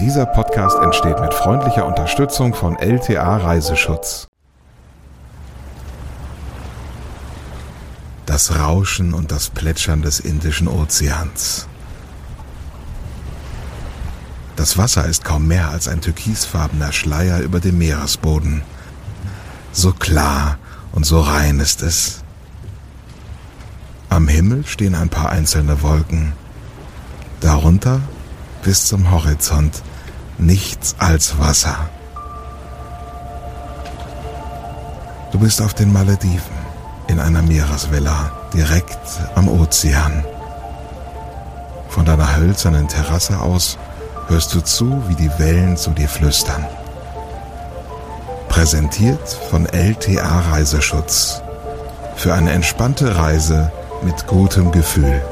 Dieser Podcast entsteht mit freundlicher Unterstützung von LTA Reiseschutz. Das Rauschen und das Plätschern des Indischen Ozeans. Das Wasser ist kaum mehr als ein türkisfarbener Schleier über dem Meeresboden. So klar und so rein ist es. Am Himmel stehen ein paar einzelne Wolken. Darunter bis zum Horizont nichts als Wasser. Du bist auf den Malediven in einer Meeresvilla direkt am Ozean. Von deiner hölzernen Terrasse aus hörst du zu, wie die Wellen zu dir flüstern. Präsentiert von LTA Reiseschutz. Für eine entspannte Reise mit gutem Gefühl.